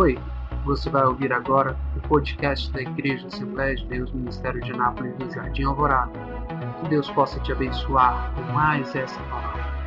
Oi, você vai ouvir agora o podcast da Igreja Assembleia de Deus Ministério de Nápoles do Jardim Alvorada. Que Deus possa te abençoar com mais essa palavra.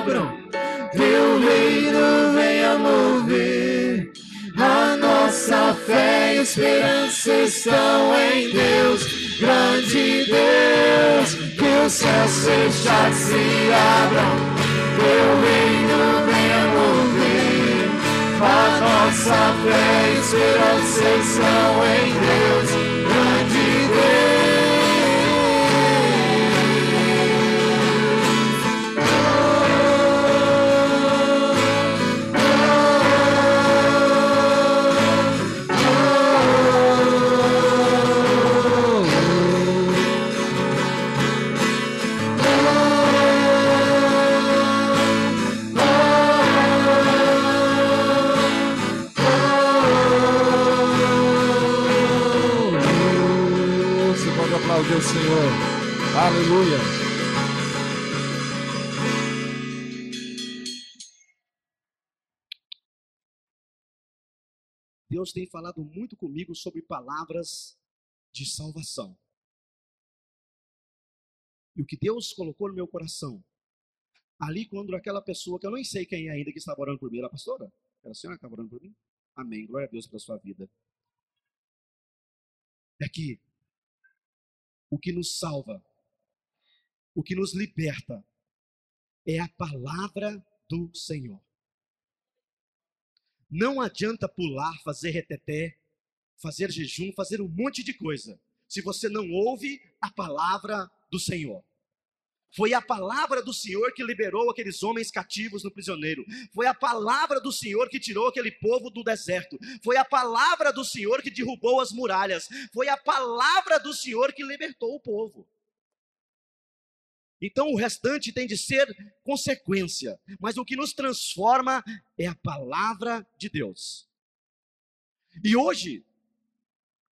Abram, teu reino venha mover. A nossa fé e esperança estão em Deus, grande Deus. Que os céus fechados se abram, teu reino venha mover. A nossa fé e esperança estão em Deus, grande Deus. Senhor. Aleluia. Deus tem falado muito comigo sobre palavras de salvação. E o que Deus colocou no meu coração, ali quando aquela pessoa, que eu nem sei quem é ainda que estava orando por mim, era a pastora? Era a senhora que estava orando por mim? Amém. Glória a Deus pela sua vida. É que o que nos salva, o que nos liberta, é a palavra do Senhor. Não adianta pular, fazer reteté, fazer jejum, fazer um monte de coisa, se você não ouve a palavra do Senhor. Foi a palavra do Senhor que liberou aqueles homens cativos no prisioneiro. Foi a palavra do Senhor que tirou aquele povo do deserto. Foi a palavra do Senhor que derrubou as muralhas. Foi a palavra do Senhor que libertou o povo. Então o restante tem de ser consequência, mas o que nos transforma é a palavra de Deus. E hoje,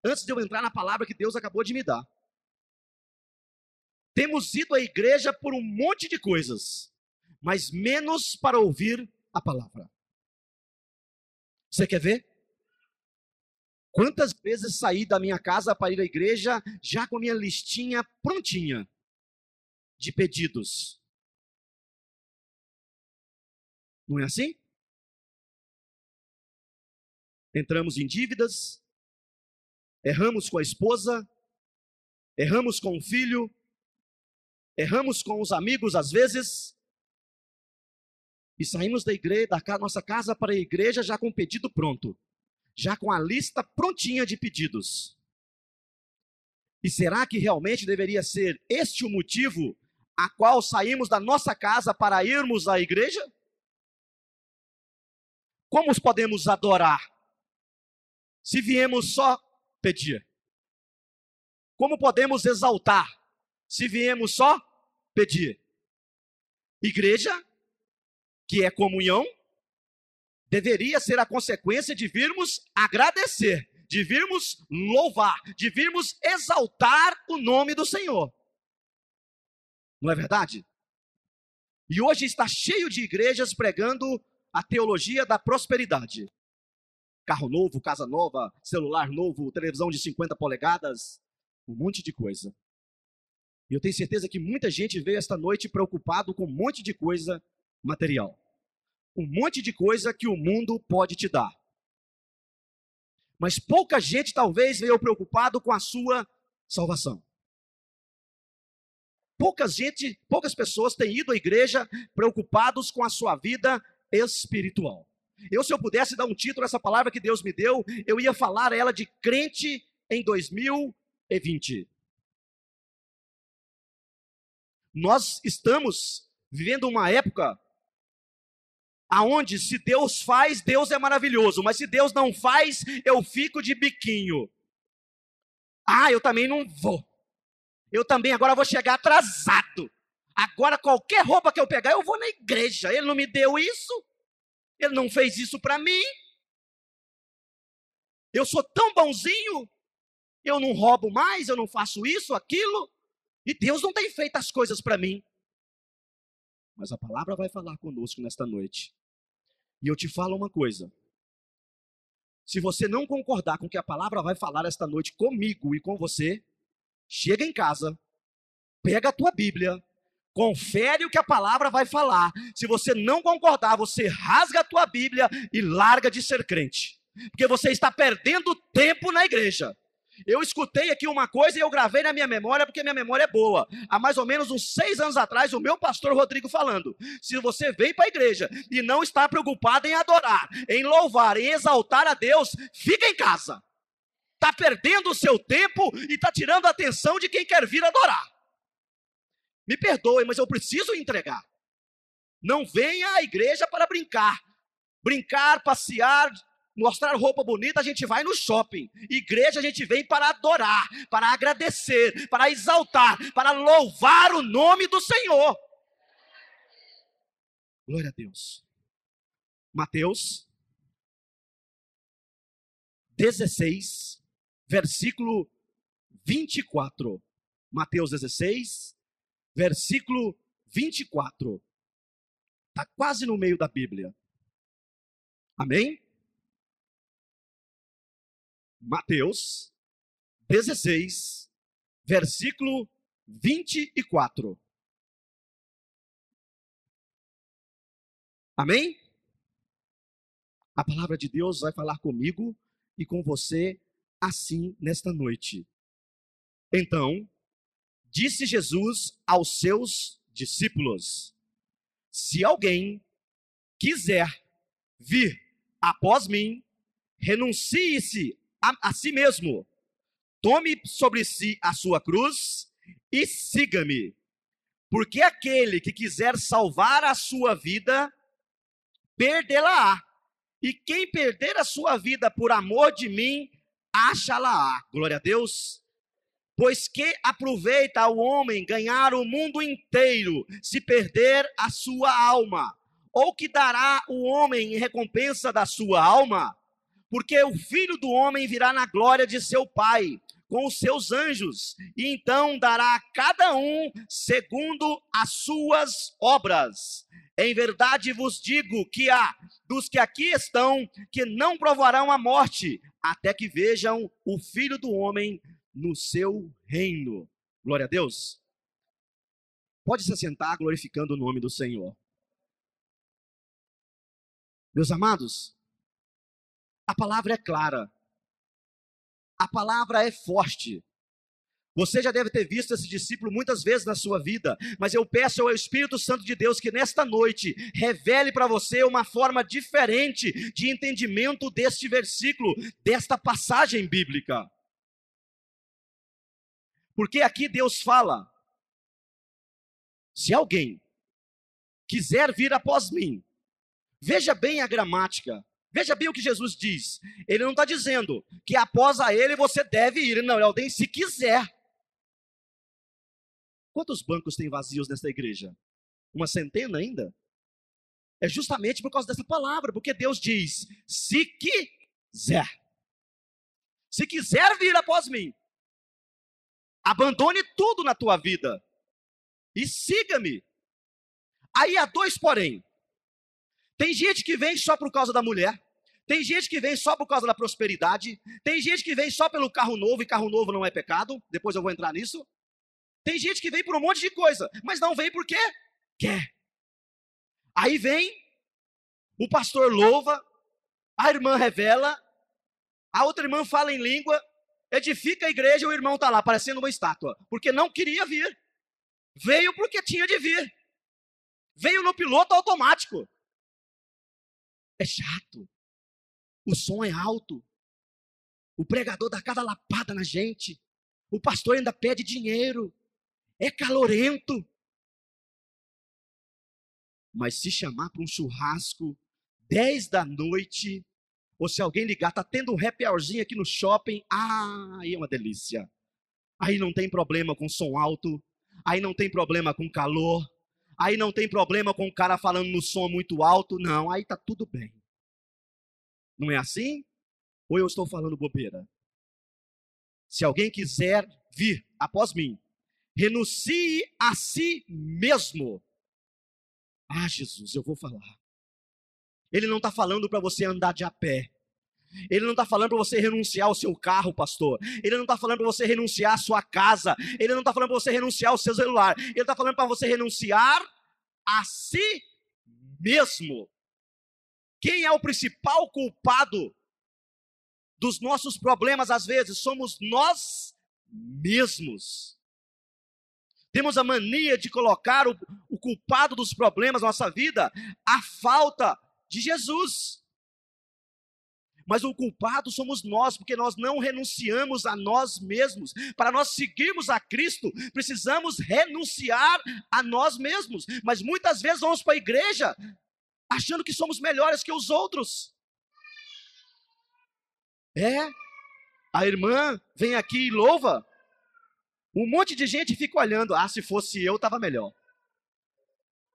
antes de eu entrar na palavra que Deus acabou de me dar, temos ido à igreja por um monte de coisas, mas menos para ouvir a palavra. Você quer ver? Quantas vezes saí da minha casa para ir à igreja já com a minha listinha prontinha de pedidos? Não é assim? Entramos em dívidas, erramos com a esposa, erramos com o filho, erramos com os amigos às vezes, e saímos da igreja, da nossa casa para a igreja já com o pedido pronto, já com a lista prontinha de pedidos. E será que realmente deveria ser este o motivo a qual saímos da nossa casa para irmos à igreja? Como os podemos adorar se viemos só pedir? Como podemos exaltar se viemos só pedir? Igreja, que é comunhão, deveria ser a consequência de virmos agradecer, de virmos louvar, de virmos exaltar o nome do Senhor. Não é verdade? E hoje está cheio de igrejas pregando a teologia da prosperidade. Carro novo, casa nova, celular novo, televisão de 50 polegadas, um monte de coisa. E eu tenho certeza que muita gente veio esta noite preocupado com um monte de coisa material. Um monte de coisa que o mundo pode te dar. Mas pouca gente talvez veio preocupado com a sua salvação. Poucas gente, poucas pessoas têm ido à igreja preocupados com a sua vida espiritual. Eu, se eu pudesse dar um título a essa palavra que Deus me deu, eu ia falar ela de crente em 2020. Nós estamos vivendo uma época aonde se Deus faz, Deus é maravilhoso, mas se Deus não faz, eu fico de biquinho. Ah, eu também não vou. Eu também agora vou chegar atrasado. Agora qualquer roupa que eu pegar, eu vou na igreja. Ele não me deu isso. Ele não fez isso para mim. Eu sou tão bonzinho. Eu não roubo mais, eu não faço isso, aquilo. E Deus não tem feito as coisas para mim. Mas a palavra vai falar conosco nesta noite. E eu te falo uma coisa. Se você não concordar com o que a palavra vai falar esta noite comigo e com você, chega em casa, pega a tua Bíblia, confere o que a palavra vai falar. Se você não concordar, você rasga a tua Bíblia e larga de ser crente. Porque você está perdendo tempo na igreja. Eu escutei aqui uma coisa e eu gravei na minha memória, porque minha memória é boa. Há mais ou menos uns seis anos atrás, o meu pastor Rodrigo falando: se você vem para a igreja e não está preocupado em adorar, em louvar, em exaltar a Deus, fica em casa. Está perdendo o seu tempo e está tirando a atenção de quem quer vir adorar. Me perdoe, mas eu preciso entregar. Não venha à igreja para brincar. Brincar, passear, mostrar roupa bonita, a gente vai no shopping. Igreja, a gente vem para adorar, para agradecer, para exaltar, para louvar o nome do Senhor. Glória a Deus. Mateus 16, versículo 24. Mateus 16, versículo 24. Está quase no meio da Bíblia. Amém? Mateus 16, versículo 24. Amém? A palavra de Deus vai falar comigo e com você assim nesta noite. Então, disse Jesus aos seus discípulos: Se alguém quiser vir após mim, renuncie-se a, a si mesmo. Tome sobre si a sua cruz e siga-me. Porque aquele que quiser salvar a sua vida, perdê-la-á. E quem perder a sua vida por amor de mim, acha-la-á. Glória a Deus. Pois que aproveita ao homem ganhar o mundo inteiro, se perder a sua alma? Ou que dará o homem em recompensa da sua alma? Porque o filho do homem virá na glória de seu Pai com os seus anjos, e então dará a cada um segundo as suas obras. Em verdade vos digo que há dos que aqui estão que não provarão a morte, até que vejam o filho do homem no seu reino. Glória a Deus. Pode se sentar glorificando o nome do Senhor. Meus amados, a palavra é clara. A palavra é forte. Você já deve ter visto esse discípulo muitas vezes na sua vida, mas eu peço ao Espírito Santo de Deus que nesta noite revele para você uma forma diferente de entendimento deste versículo, desta passagem bíblica. Porque aqui Deus fala: se alguém quiser vir após mim, veja bem a gramática, Veja bem o que Jesus diz. Ele não está dizendo que após a ele você deve ir. Não, ele ordem se quiser. Quantos bancos tem vazios nesta igreja? Uma centena ainda? É justamente por causa dessa palavra, porque Deus diz: se quiser. Se quiser vir após mim, abandone tudo na tua vida e siga-me. Aí há dois porém. Tem gente que vem só por causa da mulher. Tem gente que vem só por causa da prosperidade. Tem gente que vem só pelo carro novo, e carro novo não é pecado. Depois eu vou entrar nisso. Tem gente que vem por um monte de coisa, mas não vem porque quer. Aí vem, o pastor louva, a irmã revela, a outra irmã fala em língua, edifica a igreja o irmão está lá, parecendo uma estátua, porque não queria vir. Veio porque tinha de vir. Veio no piloto automático. É chato. O som é alto. O pregador dá cada lapada na gente. O pastor ainda pede dinheiro. É calorento. Mas se chamar para um churrasco 10 da noite, ou se alguém ligar, tá tendo um happy hourzinho aqui no shopping, ah, aí é uma delícia. Aí não tem problema com som alto, aí não tem problema com calor, aí não tem problema com o cara falando no som muito alto, não, aí tá tudo bem. Não é assim? Ou eu estou falando bobeira? Se alguém quiser vir após mim, renuncie a si mesmo. Ah, Jesus, eu vou falar. Ele não está falando para você andar de a pé. Ele não está falando para você renunciar ao seu carro, pastor. Ele não está falando para você renunciar à sua casa. Ele não está falando para você renunciar ao seu celular. Ele está falando para você renunciar a si mesmo. Quem é o principal culpado dos nossos problemas, às vezes? Somos nós mesmos. Temos a mania de colocar o, o culpado dos problemas da nossa vida a falta de Jesus. Mas o culpado somos nós, porque nós não renunciamos a nós mesmos. Para nós seguirmos a Cristo, precisamos renunciar a nós mesmos. Mas muitas vezes vamos para a igreja achando que somos melhores que os outros. É, a irmã vem aqui e louva. Um monte de gente fica olhando. Ah, se fosse eu, estava melhor.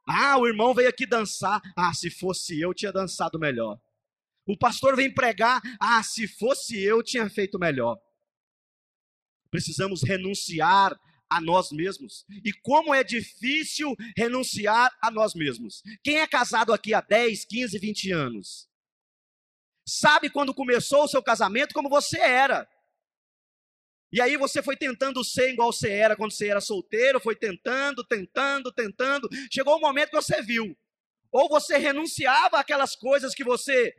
Ah, o irmão veio aqui dançar. Ah, se fosse eu, tinha dançado melhor. O pastor vem pregar. Ah, se fosse eu, tinha feito melhor. Precisamos renunciar a nós mesmos. E como é difícil renunciar a nós mesmos. Quem é casado aqui há 10, 15, 20 anos? Sabe quando começou o seu casamento como você era. E aí você foi tentando ser igual você era quando você era solteiro, foi tentando, tentando, tentando. Chegou o um momento que você viu. Ou você renunciava àquelas coisas que você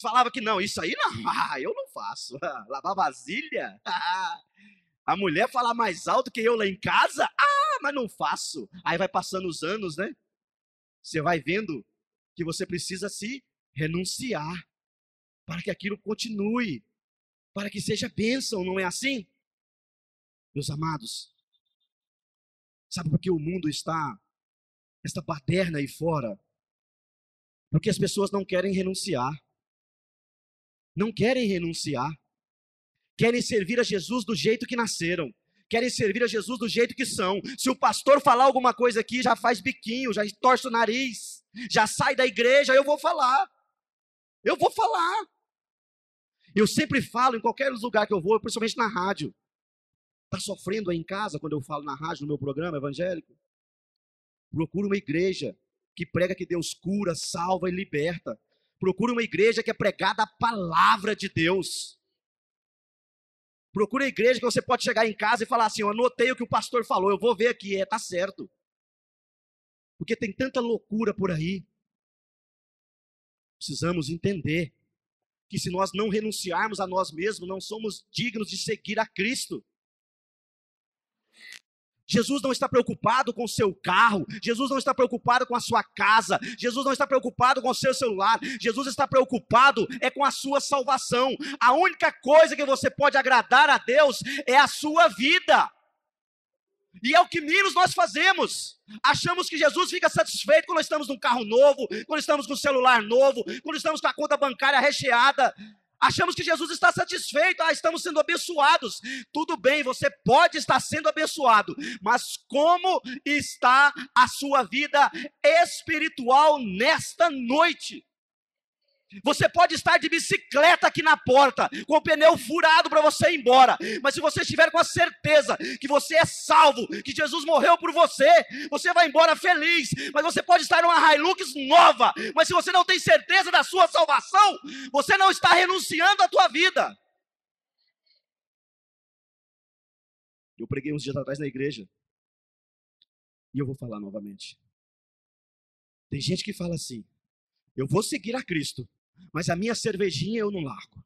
falava que não, isso aí não, ah, eu não faço. Lavar vasilha? a mulher falar mais alto que eu lá em casa? Ah, mas não faço. Aí vai passando os anos, né? Você vai vendo que você precisa se renunciar para que aquilo continue, para que seja bênção, não é assim? Meus amados, sabe por que o mundo está, esta baderna aí fora? Porque as pessoas não querem renunciar. Não querem renunciar. Querem servir a Jesus do jeito que nasceram. Querem servir a Jesus do jeito que são. Se o pastor falar alguma coisa aqui, já faz biquinho, já torce o nariz, já sai da igreja, eu vou falar. Eu vou falar. Eu sempre falo em qualquer lugar que eu vou, principalmente na rádio. Está sofrendo aí em casa quando eu falo na rádio, no meu programa evangélico? Procura uma igreja que prega que Deus cura, salva e liberta. Procura uma igreja que é pregada a palavra de Deus. Procura uma igreja que você pode chegar em casa e falar assim: Eu anotei o que o pastor falou, eu vou ver aqui, é, tá certo. Porque tem tanta loucura por aí. Precisamos entender que se nós não renunciarmos a nós mesmos, não somos dignos de seguir a Cristo. Jesus não está preocupado com o seu carro, Jesus não está preocupado com a sua casa, Jesus não está preocupado com o seu celular, Jesus está preocupado é com a sua salvação. A única coisa que você pode agradar a Deus é a sua vida. E é o que menos nós fazemos. Achamos que Jesus fica satisfeito quando estamos num carro novo, quando estamos com um celular novo, quando estamos com a conta bancária recheada. Achamos que Jesus está satisfeito, ah, estamos sendo abençoados. Tudo bem, você pode estar sendo abençoado, mas como está a sua vida espiritual nesta noite? Você pode estar de bicicleta aqui na porta, com o pneu furado para você ir embora, mas se você estiver com a certeza que você é salvo, que Jesus morreu por você, você vai embora feliz. Mas você pode estar numa Hilux nova, mas se você não tem certeza da sua salvação, você não está renunciando à tua vida. Eu preguei uns dias atrás na igreja, e eu vou falar novamente. Tem gente que fala assim: eu vou seguir a Cristo, mas a minha cervejinha eu não largo.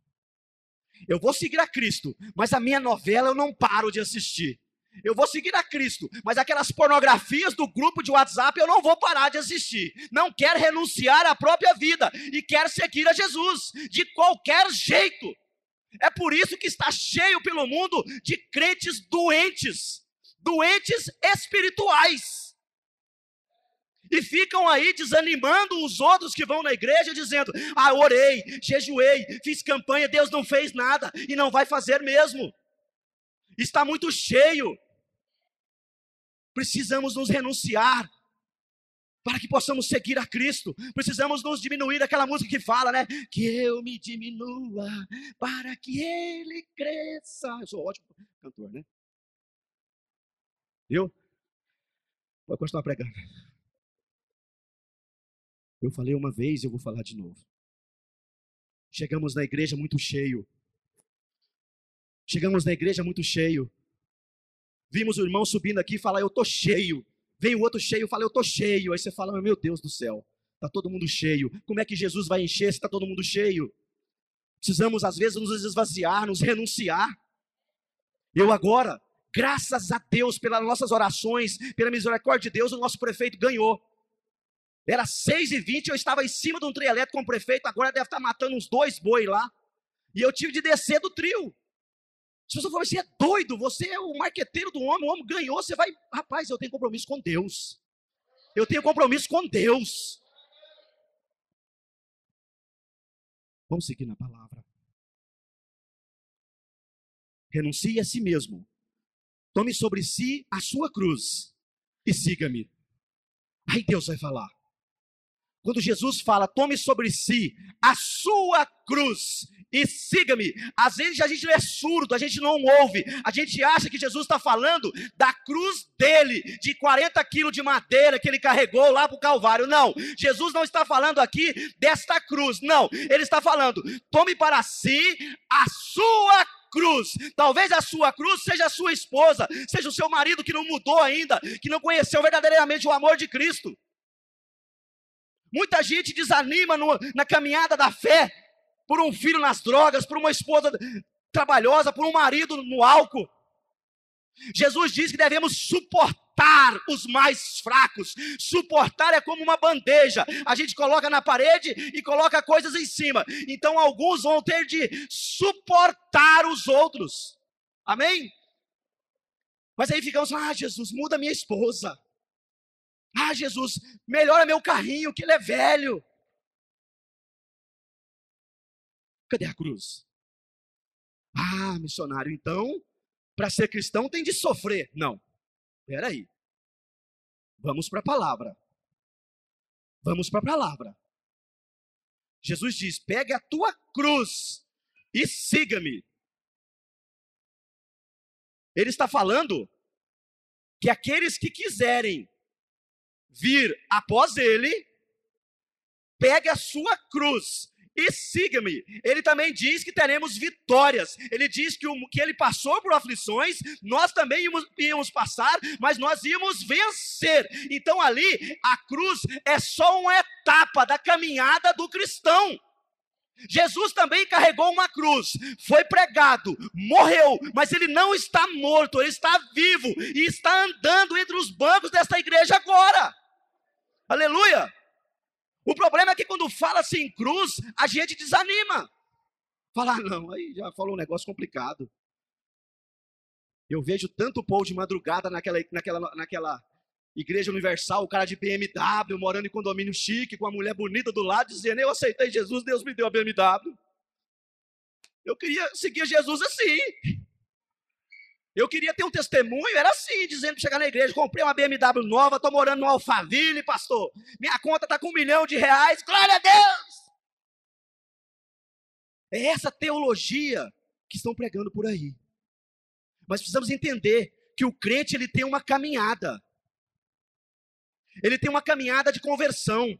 Eu vou seguir a Cristo, mas a minha novela eu não paro de assistir. Eu vou seguir a Cristo, mas aquelas pornografias do grupo de WhatsApp eu não vou parar de assistir. Não quer renunciar à própria vida e quer seguir a Jesus de qualquer jeito. É por isso que está cheio pelo mundo de crentes doentes, doentes espirituais e ficam aí desanimando os outros que vão na igreja, dizendo: Ah, orei, jejuei, fiz campanha, Deus não fez nada e não vai fazer mesmo. Está muito cheio. Precisamos nos renunciar para que possamos seguir a Cristo. Precisamos nos diminuir aquela música que fala, né? Que eu me diminua para que Ele cresça. Eu sou ótimo cantor, né? Viu? Vou continuar pregando. Eu falei uma vez e eu vou falar de novo. Chegamos na igreja muito cheio. Chegamos na igreja muito cheio. Vimos o irmão subindo aqui e falar, eu tô cheio. Vem o outro cheio e fala, eu tô cheio. Aí você fala, meu Deus do céu, tá todo mundo cheio. Como é que Jesus vai encher se tá todo mundo cheio? Precisamos, às vezes, nos esvaziar, nos renunciar. Eu agora, graças a Deus, pelas nossas orações, pela misericórdia de Deus, o nosso prefeito ganhou. Era 6 e 20 eu estava em cima de um trio elétrico com o prefeito, agora deve estar matando uns dois boi lá. E eu tive de descer do trio. Se você for, você é doido, você é o marqueteiro do homem, o homem ganhou, você vai. Rapaz, eu tenho compromisso com Deus. Eu tenho compromisso com Deus. Vamos seguir na palavra. Renuncie a si mesmo. Tome sobre si a sua cruz e siga-me. Aí Deus vai falar. Quando Jesus fala, tome sobre si a sua cruz e siga-me. Às vezes a gente é surdo, a gente não ouve, a gente acha que Jesus está falando da cruz dele, de 40 quilos de madeira que ele carregou lá para o Calvário. Não, Jesus não está falando aqui desta cruz, não, ele está falando, tome para si a sua cruz. Talvez a sua cruz seja a sua esposa, seja o seu marido que não mudou ainda, que não conheceu verdadeiramente o amor de Cristo. Muita gente desanima no, na caminhada da fé por um filho nas drogas, por uma esposa trabalhosa, por um marido no álcool. Jesus diz que devemos suportar os mais fracos. Suportar é como uma bandeja. A gente coloca na parede e coloca coisas em cima. Então alguns vão ter de suportar os outros. Amém? Mas aí ficamos, ah, Jesus, muda minha esposa. Ah, Jesus, melhora meu carrinho, que ele é velho. Cadê a cruz? Ah, missionário, então, para ser cristão tem de sofrer. Não. Espera aí. Vamos para a palavra. Vamos para a palavra. Jesus diz: pegue a tua cruz e siga-me. Ele está falando que aqueles que quiserem vir após ele, pegue a sua cruz e siga-me. Ele também diz que teremos vitórias. Ele diz que, o, que ele passou por aflições, nós também íamos, íamos passar, mas nós íamos vencer. Então ali, a cruz é só uma etapa da caminhada do cristão. Jesus também carregou uma cruz, foi pregado, morreu, mas ele não está morto, ele está vivo e está andando entre os bancos desta igreja agora. Aleluia! O problema é que quando fala-se em cruz, a gente desanima. Falar, ah, não, aí já falou um negócio complicado. Eu vejo tanto povo de madrugada naquela, naquela, naquela igreja universal, o cara de BMW, morando em condomínio chique, com a mulher bonita do lado, dizendo: Eu aceitei Jesus, Deus me deu a BMW. Eu queria seguir Jesus assim. Eu queria ter um testemunho, era assim, dizendo para chegar na igreja, comprei uma BMW nova, estou morando no Alphaville, pastor. Minha conta está com um milhão de reais, glória a Deus! É essa teologia que estão pregando por aí. Mas precisamos entender que o crente ele tem uma caminhada. Ele tem uma caminhada de conversão.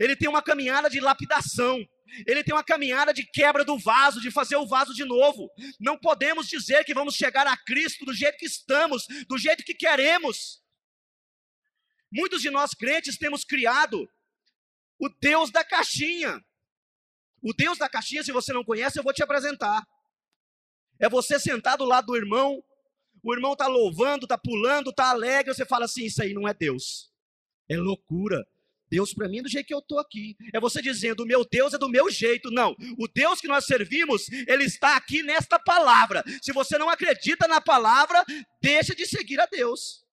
Ele tem uma caminhada de lapidação. Ele tem uma caminhada de quebra do vaso, de fazer o vaso de novo. Não podemos dizer que vamos chegar a Cristo do jeito que estamos, do jeito que queremos. Muitos de nós crentes temos criado o Deus da caixinha. O Deus da caixinha, se você não conhece, eu vou te apresentar. É você sentar do lado do irmão, o irmão está louvando, está pulando, está alegre, você fala assim: Isso aí não é Deus, é loucura. Deus para mim é do jeito que eu estou aqui. É você dizendo, o meu Deus é do meu jeito. Não. O Deus que nós servimos, ele está aqui nesta palavra. Se você não acredita na palavra, deixa de seguir a Deus.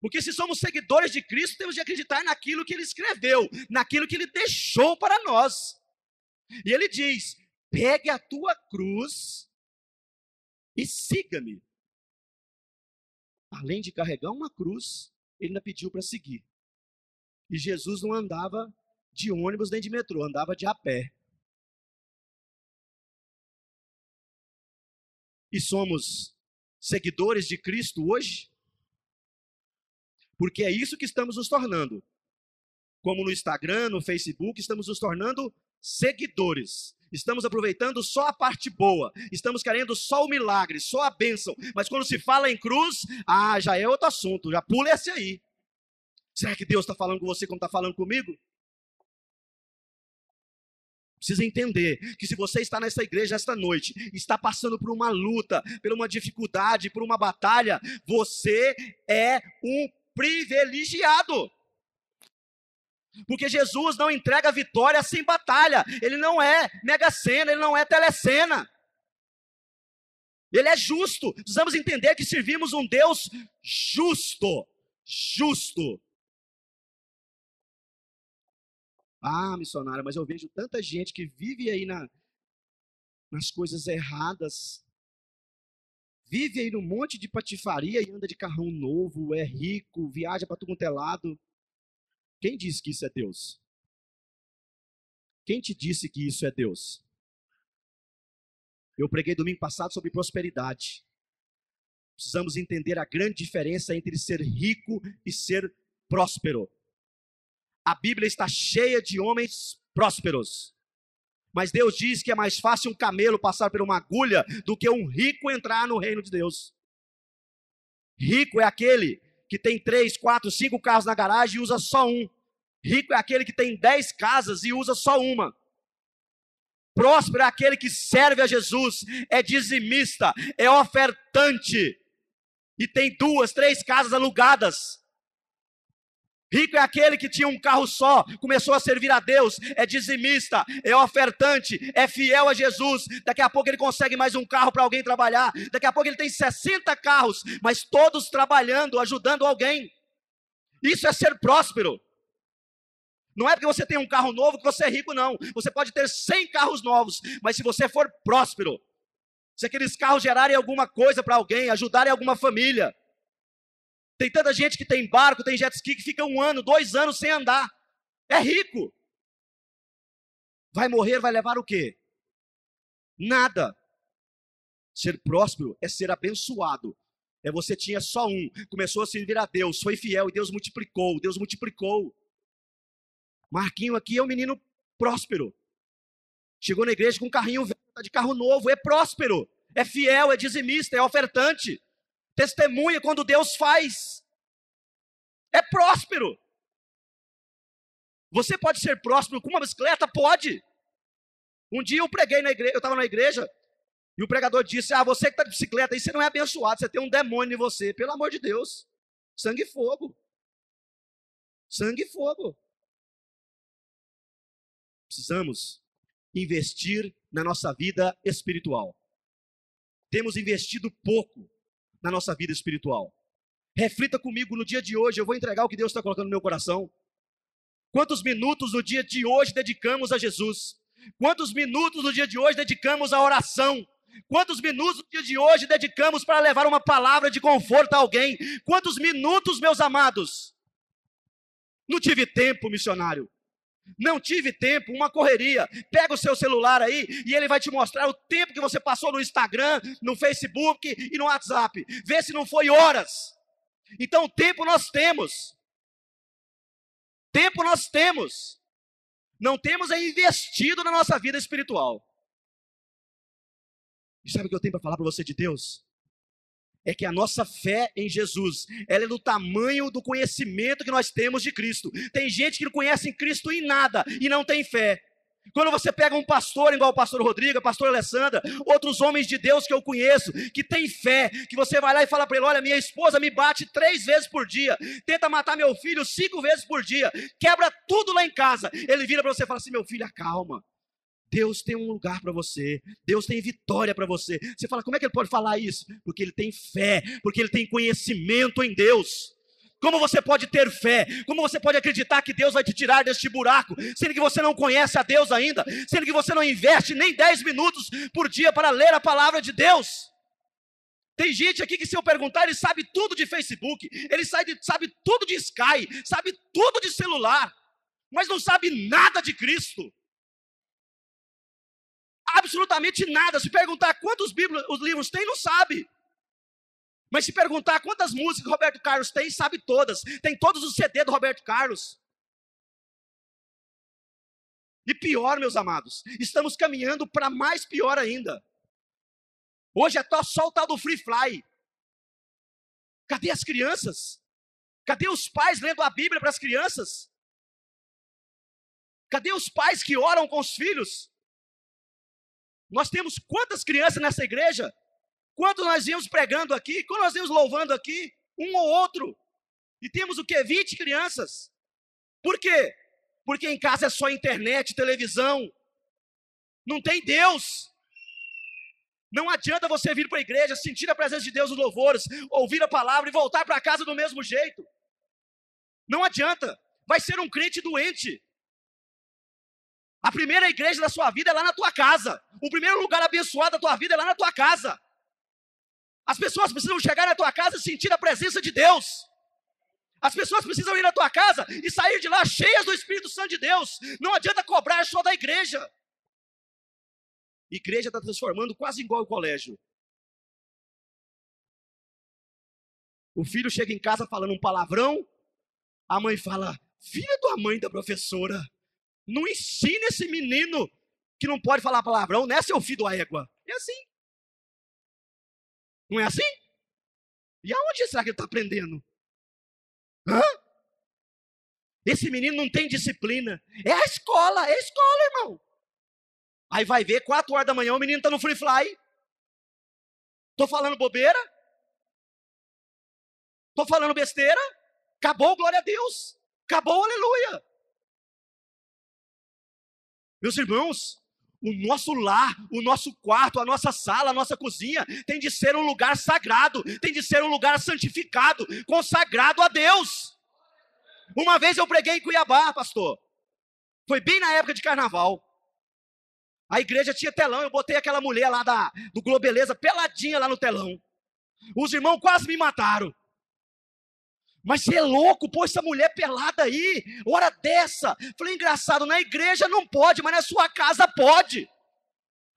Porque se somos seguidores de Cristo, temos de acreditar naquilo que ele escreveu, naquilo que ele deixou para nós. E ele diz: pegue a tua cruz e siga-me. Além de carregar uma cruz, ele ainda pediu para seguir. E Jesus não andava de ônibus nem de metrô, andava de a pé. E somos seguidores de Cristo hoje? Porque é isso que estamos nos tornando. Como no Instagram, no Facebook, estamos nos tornando seguidores. Estamos aproveitando só a parte boa, estamos querendo só o milagre, só a bênção. Mas quando se fala em cruz, ah, já é outro assunto, já pula esse aí. Será que Deus está falando com você como está falando comigo? Precisa entender que se você está nessa igreja esta noite, está passando por uma luta, por uma dificuldade, por uma batalha, você é um privilegiado. Porque Jesus não entrega vitória sem batalha. Ele não é mega sena, ele não é telecena. Ele é justo. Precisamos entender que servimos um Deus justo. Justo. Ah, missionária, mas eu vejo tanta gente que vive aí na, nas coisas erradas. Vive aí num monte de patifaria e anda de carrão novo, é rico, viaja para tudo quanto é lado. Quem disse que isso é Deus? Quem te disse que isso é Deus? Eu preguei domingo passado sobre prosperidade. Precisamos entender a grande diferença entre ser rico e ser próspero. A Bíblia está cheia de homens prósperos. Mas Deus diz que é mais fácil um camelo passar por uma agulha do que um rico entrar no reino de Deus. Rico é aquele que tem três, quatro, cinco carros na garagem e usa só um. Rico é aquele que tem dez casas e usa só uma. Próspero é aquele que serve a Jesus, é dizimista, é ofertante e tem duas, três casas alugadas. Rico é aquele que tinha um carro só, começou a servir a Deus, é dizimista, é ofertante, é fiel a Jesus. Daqui a pouco ele consegue mais um carro para alguém trabalhar. Daqui a pouco ele tem 60 carros, mas todos trabalhando, ajudando alguém. Isso é ser próspero. Não é porque você tem um carro novo que você é rico, não. Você pode ter 100 carros novos, mas se você for próspero, se aqueles carros gerarem alguma coisa para alguém, ajudarem alguma família, tem tanta gente que tem barco, tem jet ski que fica um ano, dois anos sem andar. É rico. Vai morrer, vai levar o quê? Nada. Ser próspero é ser abençoado. É você tinha só um, começou a servir a Deus, foi fiel e Deus multiplicou, Deus multiplicou. Marquinho aqui é um menino próspero. Chegou na igreja com um carrinho velho, tá de carro novo, é próspero, é fiel, é dizimista, é ofertante testemunha quando Deus faz. É próspero. Você pode ser próspero com uma bicicleta? Pode. Um dia eu preguei na igreja, eu estava na igreja, e o pregador disse: Ah, você que está de bicicleta aí, você não é abençoado, você tem um demônio em você. Pelo amor de Deus. Sangue e fogo. Sangue e fogo. Precisamos investir na nossa vida espiritual. Temos investido pouco na nossa vida espiritual. Reflita comigo no dia de hoje, eu vou entregar o que Deus está colocando no meu coração. Quantos minutos no dia de hoje dedicamos a Jesus? Quantos minutos no dia de hoje dedicamos à oração? Quantos minutos no dia de hoje dedicamos para levar uma palavra de conforto a alguém? Quantos minutos, meus amados? Não tive tempo, missionário. Não tive tempo, uma correria. Pega o seu celular aí e ele vai te mostrar o tempo que você passou no Instagram, no Facebook e no WhatsApp. Vê se não foi horas. Então, tempo nós temos. Tempo nós temos. Não temos é investido na nossa vida espiritual. E sabe o que eu tenho para falar para você de Deus? É que a nossa fé em Jesus, ela é do tamanho do conhecimento que nós temos de Cristo. Tem gente que não conhece Cristo em nada e não tem fé. Quando você pega um pastor, igual o pastor Rodrigo, a pastor Alessandra, outros homens de Deus que eu conheço, que tem fé, que você vai lá e fala para ele: olha, minha esposa me bate três vezes por dia, tenta matar meu filho cinco vezes por dia, quebra tudo lá em casa. Ele vira para você e fala assim: meu filho, acalma. Deus tem um lugar para você, Deus tem vitória para você. Você fala, como é que ele pode falar isso? Porque ele tem fé, porque ele tem conhecimento em Deus. Como você pode ter fé? Como você pode acreditar que Deus vai te tirar deste buraco, sendo que você não conhece a Deus ainda, sendo que você não investe nem 10 minutos por dia para ler a palavra de Deus? Tem gente aqui que, se eu perguntar, ele sabe tudo de Facebook, ele sabe, tudo de Sky, sabe tudo de celular, mas não sabe nada de Cristo absolutamente nada. Se perguntar quantos bíblios, os livros tem, não sabe. Mas se perguntar quantas músicas Roberto Carlos tem, sabe todas. Tem todos os CD do Roberto Carlos. E pior, meus amados, estamos caminhando para mais pior ainda. Hoje é só- o tal do free fly. Cadê as crianças? Cadê os pais lendo a Bíblia para as crianças? Cadê os pais que oram com os filhos? Nós temos quantas crianças nessa igreja? Quanto nós viemos pregando aqui? Quanto nós viemos louvando aqui? Um ou outro. E temos o que? 20 crianças. Por quê? Porque em casa é só internet, televisão. Não tem Deus. Não adianta você vir para a igreja, sentir a presença de Deus nos louvores, ouvir a palavra e voltar para casa do mesmo jeito. Não adianta. Vai ser um crente doente. A primeira igreja da sua vida é lá na tua casa. O primeiro lugar abençoado da tua vida é lá na tua casa. As pessoas precisam chegar na tua casa e sentir a presença de Deus. As pessoas precisam ir na tua casa e sair de lá cheias do Espírito Santo de Deus. Não adianta cobrar só da igreja. Igreja está transformando quase igual o colégio. O filho chega em casa falando um palavrão, a mãe fala: Filha da mãe da professora, não ensine esse menino que não pode falar palavrão, né, seu filho da égua? É assim. Não é assim? E aonde será que ele está aprendendo? Hã? Esse menino não tem disciplina. É a escola, é a escola, irmão. Aí vai ver, quatro horas da manhã, o menino está no free fly. Tô falando bobeira? Tô falando besteira? Acabou, glória a Deus. Acabou, aleluia. Meus irmãos, o nosso lar, o nosso quarto, a nossa sala, a nossa cozinha tem de ser um lugar sagrado, tem de ser um lugar santificado, consagrado a Deus. Uma vez eu preguei em Cuiabá, pastor. Foi bem na época de carnaval. A igreja tinha telão, eu botei aquela mulher lá da, do Globeleza peladinha lá no telão. Os irmãos quase me mataram. Mas você é louco, pô, essa mulher pelada aí, hora dessa. Falei, engraçado, na igreja não pode, mas na sua casa pode.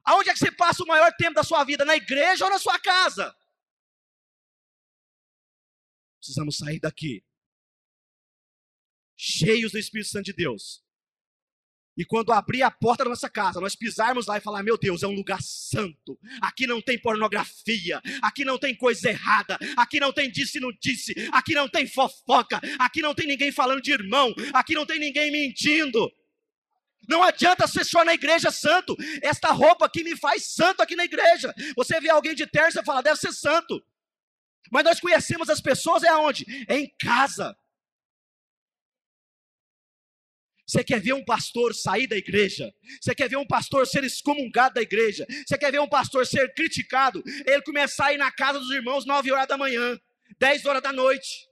Aonde é que você passa o maior tempo da sua vida? Na igreja ou na sua casa? Precisamos sair daqui, cheios do Espírito Santo de Deus. E quando abrir a porta da nossa casa, nós pisarmos lá e falar: Meu Deus, é um lugar santo. Aqui não tem pornografia, aqui não tem coisa errada, aqui não tem disse e não disse, aqui não tem fofoca, aqui não tem ninguém falando de irmão, aqui não tem ninguém mentindo. Não adianta ser só na igreja santo. Esta roupa aqui me faz santo aqui na igreja. Você vê alguém de terno, você fala, deve ser santo. Mas nós conhecemos as pessoas é aonde? É em casa. Você quer ver um pastor sair da igreja? Você quer ver um pastor ser excomungado da igreja? Você quer ver um pastor ser criticado? Ele começar a ir na casa dos irmãos 9 horas da manhã, 10 horas da noite.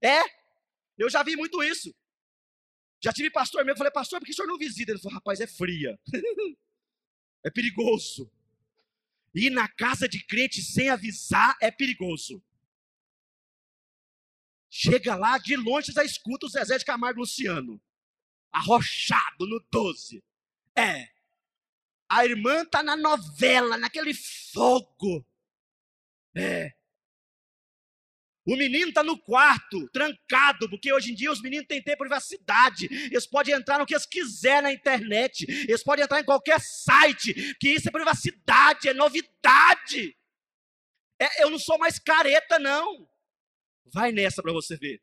É? Eu já vi muito isso. Já tive pastor meu, falei, pastor, por que o senhor não visita? Ele falou, rapaz, é fria. é perigoso. Ir na casa de crente sem avisar é perigoso. Chega lá, de longe já escuta o Zezé de Camargo Luciano arrochado no 12. É. A irmã tá na novela, naquele fogo. É. O menino tá no quarto, trancado, porque hoje em dia os meninos têm ter privacidade. Eles podem entrar no que eles quiserem na internet. Eles podem entrar em qualquer site, que isso é privacidade, é novidade. É, eu não sou mais careta, não. Vai nessa para você ver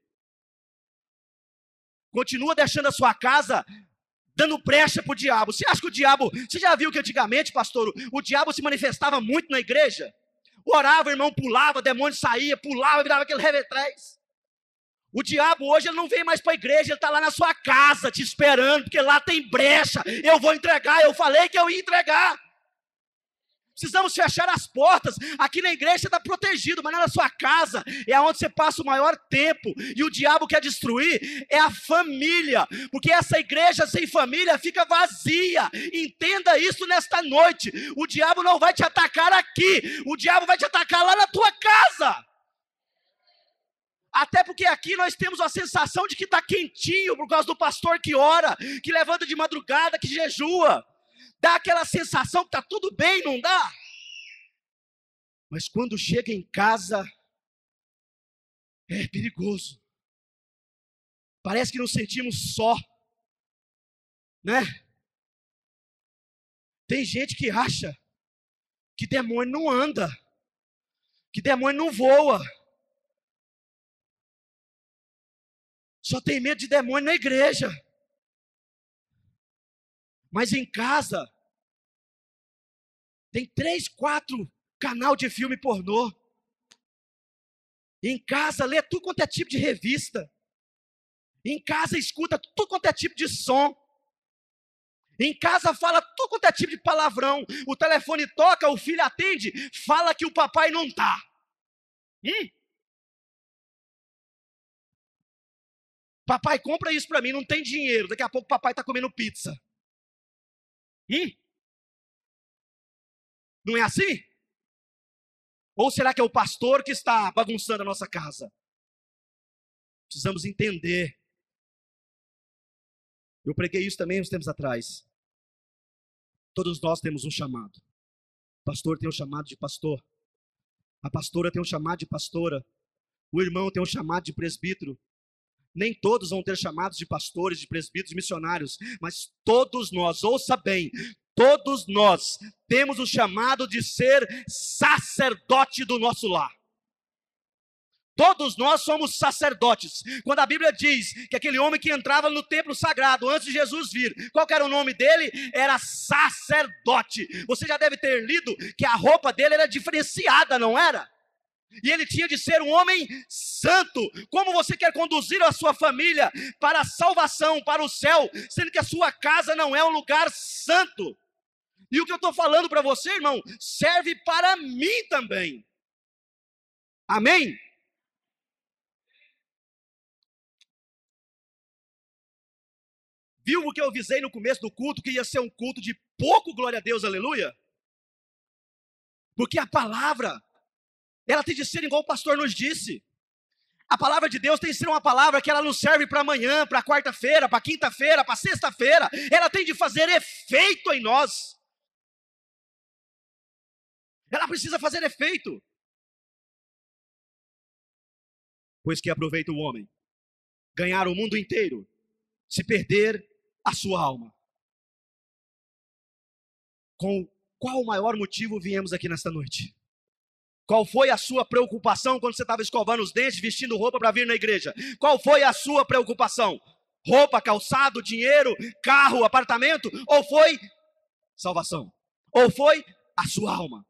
continua deixando a sua casa dando brecha para o diabo. Você acha que o diabo. Você já viu que antigamente, pastor, o diabo se manifestava muito na igreja? Orava, irmão pulava, demônio saía, pulava, virava aquele revetrez. O diabo hoje ele não vem mais para a igreja, ele está lá na sua casa te esperando, porque lá tem brecha. Eu vou entregar, eu falei que eu ia entregar. Precisamos fechar as portas. Aqui na igreja está protegido, mas na sua casa é onde você passa o maior tempo. E o diabo quer destruir é a família, porque essa igreja sem família fica vazia. Entenda isso nesta noite. O diabo não vai te atacar aqui, o diabo vai te atacar lá na tua casa. Até porque aqui nós temos a sensação de que está quentinho por causa do pastor que ora, que levanta de madrugada, que jejua dá aquela sensação que está tudo bem, não dá? Mas quando chega em casa, é perigoso. Parece que nos sentimos só, né? Tem gente que acha que demônio não anda, que demônio não voa. Só tem medo de demônio na igreja. Mas em casa, tem três, quatro canal de filme pornô. Em casa, lê tudo quanto é tipo de revista. Em casa, escuta tudo quanto é tipo de som. Em casa fala tudo quanto é tipo de palavrão. O telefone toca, o filho atende, fala que o papai não tá. Hum? Papai, compra isso para mim, não tem dinheiro. Daqui a pouco o papai está comendo pizza. Não é assim? Ou será que é o pastor que está bagunçando a nossa casa? Precisamos entender. Eu preguei isso também uns tempos atrás. Todos nós temos um chamado. O pastor tem um chamado de pastor. A pastora tem um chamado de pastora. O irmão tem um chamado de presbítero. Nem todos vão ter chamados de pastores, de presbíteros, de missionários, mas todos nós, ouça bem, todos nós temos o chamado de ser sacerdote do nosso lar. Todos nós somos sacerdotes. Quando a Bíblia diz que aquele homem que entrava no templo sagrado antes de Jesus vir, qual era o nome dele? Era sacerdote. Você já deve ter lido que a roupa dele era diferenciada, não era? E ele tinha de ser um homem santo. Como você quer conduzir a sua família para a salvação, para o céu, sendo que a sua casa não é um lugar santo? E o que eu estou falando para você, irmão, serve para mim também. Amém? Viu o que eu avisei no começo do culto, que ia ser um culto de pouco glória a Deus, aleluia? Porque a palavra, ela tem de ser igual o pastor nos disse. A palavra de Deus tem de ser uma palavra que ela não serve para amanhã, para quarta-feira, para quinta-feira, para sexta-feira. Ela tem de fazer efeito em nós. Ela precisa fazer efeito. Pois que aproveita o homem ganhar o mundo inteiro, se perder a sua alma. Com qual o maior motivo viemos aqui nesta noite? Qual foi a sua preocupação quando você estava escovando os dentes, vestindo roupa para vir na igreja? Qual foi a sua preocupação? Roupa, calçado, dinheiro, carro, apartamento? Ou foi salvação? Ou foi a sua alma?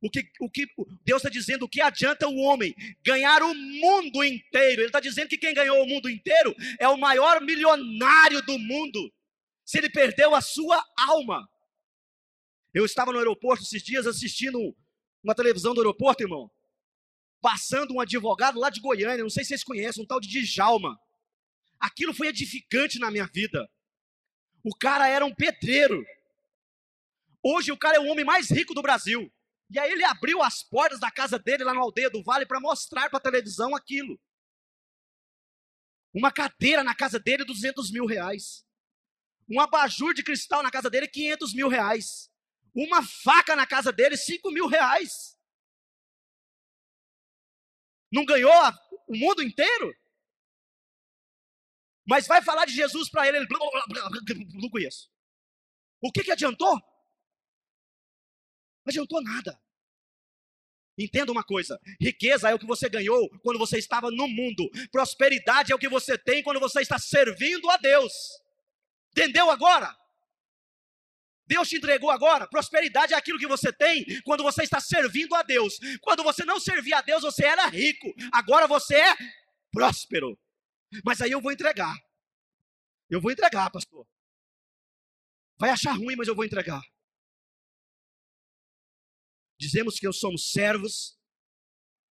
O que, o que Deus está dizendo, o que adianta o homem ganhar o mundo inteiro? Ele está dizendo que quem ganhou o mundo inteiro é o maior milionário do mundo, se ele perdeu a sua alma. Eu estava no aeroporto esses dias assistindo uma televisão do aeroporto, irmão. Passando um advogado lá de Goiânia, não sei se vocês conhecem, um tal de Djalma. Aquilo foi edificante na minha vida. O cara era um pedreiro. Hoje o cara é o homem mais rico do Brasil. E aí ele abriu as portas da casa dele lá na aldeia do Vale para mostrar para a televisão aquilo. Uma cadeira na casa dele, 200 mil reais. Um abajur de cristal na casa dele, 500 mil reais. Uma faca na casa dele, 5 mil reais. Não ganhou o mundo inteiro? Mas vai falar de Jesus para ele, ele não conheço. O que, que adiantou? Não adiantou nada. Entenda uma coisa: riqueza é o que você ganhou quando você estava no mundo, prosperidade é o que você tem quando você está servindo a Deus. Entendeu agora? Deus te entregou agora. Prosperidade é aquilo que você tem quando você está servindo a Deus. Quando você não servia a Deus, você era rico. Agora você é próspero. Mas aí eu vou entregar. Eu vou entregar, pastor. Vai achar ruim, mas eu vou entregar. Dizemos que somos servos,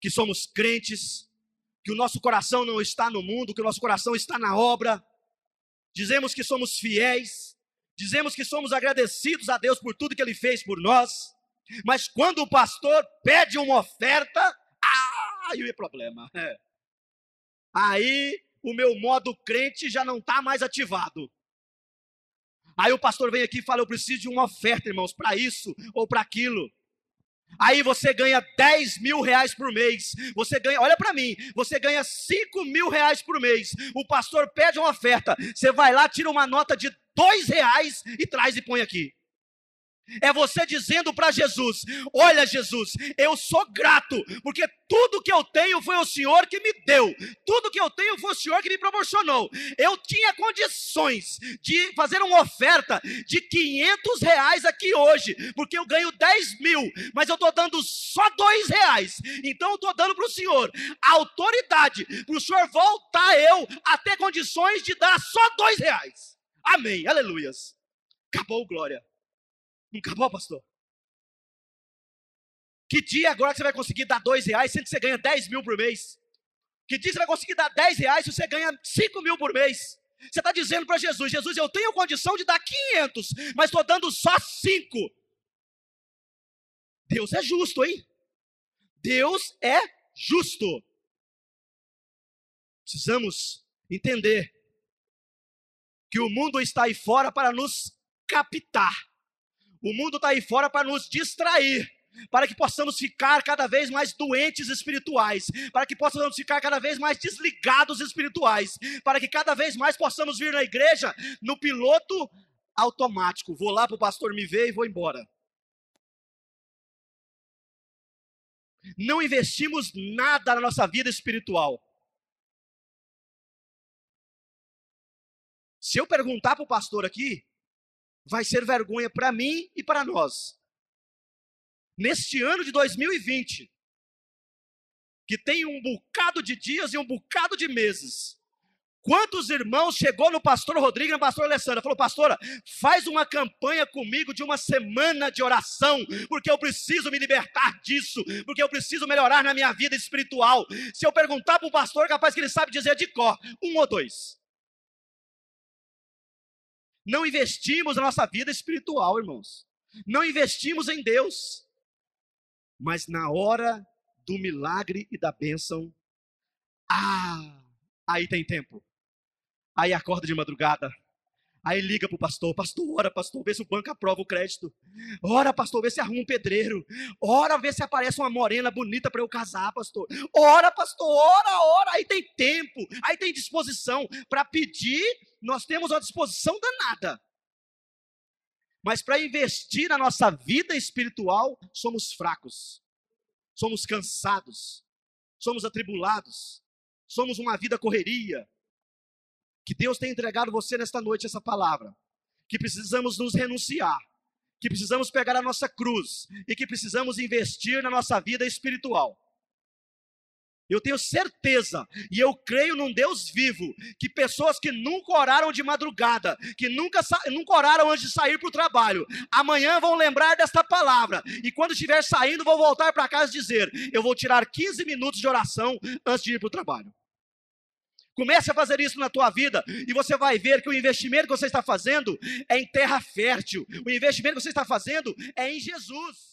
que somos crentes, que o nosso coração não está no mundo, que o nosso coração está na obra. Dizemos que somos fiéis, dizemos que somos agradecidos a Deus por tudo que Ele fez por nós. Mas quando o pastor pede uma oferta, ah, aí é problema. É. Aí o meu modo crente já não está mais ativado. Aí o pastor vem aqui e fala: Eu preciso de uma oferta, irmãos, para isso ou para aquilo. Aí você ganha 10 mil reais por mês. Você ganha, olha para mim, você ganha 5 mil reais por mês. O pastor pede uma oferta. Você vai lá, tira uma nota de dois reais e traz e põe aqui. É você dizendo para Jesus: Olha, Jesus, eu sou grato, porque tudo que eu tenho foi o Senhor que me deu, tudo que eu tenho foi o Senhor que me proporcionou. Eu tinha condições de fazer uma oferta de 500 reais aqui hoje, porque eu ganho 10 mil, mas eu estou dando só dois reais. Então eu estou dando para o Senhor autoridade para o Senhor voltar eu a ter condições de dar só dois reais. Amém, aleluias. Acabou, glória. Acabou, pastor? Que dia agora que você vai conseguir dar dois reais, sendo que você ganha 10 mil por mês? Que dia você vai conseguir dar 10 reais se você ganha 5 mil por mês? Você está dizendo para Jesus, Jesus, eu tenho condição de dar 500, mas estou dando só 5. Deus é justo, hein? Deus é justo. Precisamos entender que o mundo está aí fora para nos captar. O mundo está aí fora para nos distrair, para que possamos ficar cada vez mais doentes espirituais, para que possamos ficar cada vez mais desligados espirituais, para que cada vez mais possamos vir na igreja no piloto automático. Vou lá para o pastor me ver e vou embora. Não investimos nada na nossa vida espiritual. Se eu perguntar para o pastor aqui, vai ser vergonha para mim e para nós. Neste ano de 2020, que tem um bocado de dias e um bocado de meses, Quantos irmãos chegou no pastor Rodrigo e na pastora Alessandra? Falou, pastora, faz uma campanha comigo de uma semana de oração, porque eu preciso me libertar disso, porque eu preciso melhorar na minha vida espiritual. Se eu perguntar para o pastor, capaz que ele sabe dizer de cor, um ou dois. Não investimos na nossa vida espiritual, irmãos. Não investimos em Deus. Mas na hora do milagre e da bênção, ah, aí tem tempo. Aí acorda de madrugada. Aí liga para o pastor, pastor, ora, pastor, vê se o banco aprova o crédito. Ora, pastor, vê se arruma um pedreiro. Ora, vê se aparece uma morena bonita para eu casar, pastor. Ora, pastor, ora, ora. Aí tem tempo, aí tem disposição. Para pedir, nós temos uma disposição danada. Mas para investir na nossa vida espiritual, somos fracos. Somos cansados. Somos atribulados. Somos uma vida correria que Deus tem entregado você nesta noite essa palavra, que precisamos nos renunciar, que precisamos pegar a nossa cruz e que precisamos investir na nossa vida espiritual. Eu tenho certeza e eu creio num Deus vivo, que pessoas que nunca oraram de madrugada, que nunca, nunca oraram antes de sair para o trabalho, amanhã vão lembrar desta palavra e quando estiver saindo vão voltar para casa dizer: Eu vou tirar 15 minutos de oração antes de ir para o trabalho. Comece a fazer isso na tua vida e você vai ver que o investimento que você está fazendo é em terra fértil. O investimento que você está fazendo é em Jesus.